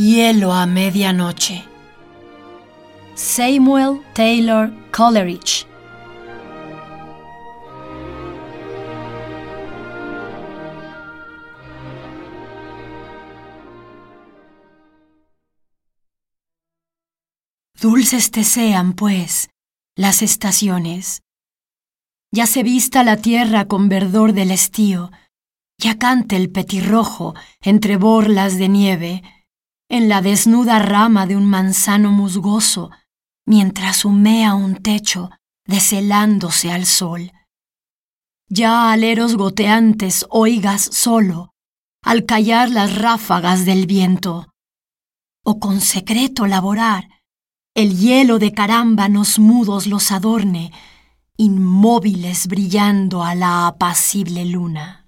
Hielo a medianoche. Samuel Taylor Coleridge. Dulces te sean, pues, las estaciones. Ya se vista la tierra con verdor del estío, ya cante el petirrojo entre borlas de nieve, en la desnuda rama de un manzano musgoso, mientras humea un techo deshelándose al sol. Ya aleros goteantes oigas solo, al callar las ráfagas del viento, o con secreto laborar, el hielo de carámbanos mudos los adorne, inmóviles brillando a la apacible luna.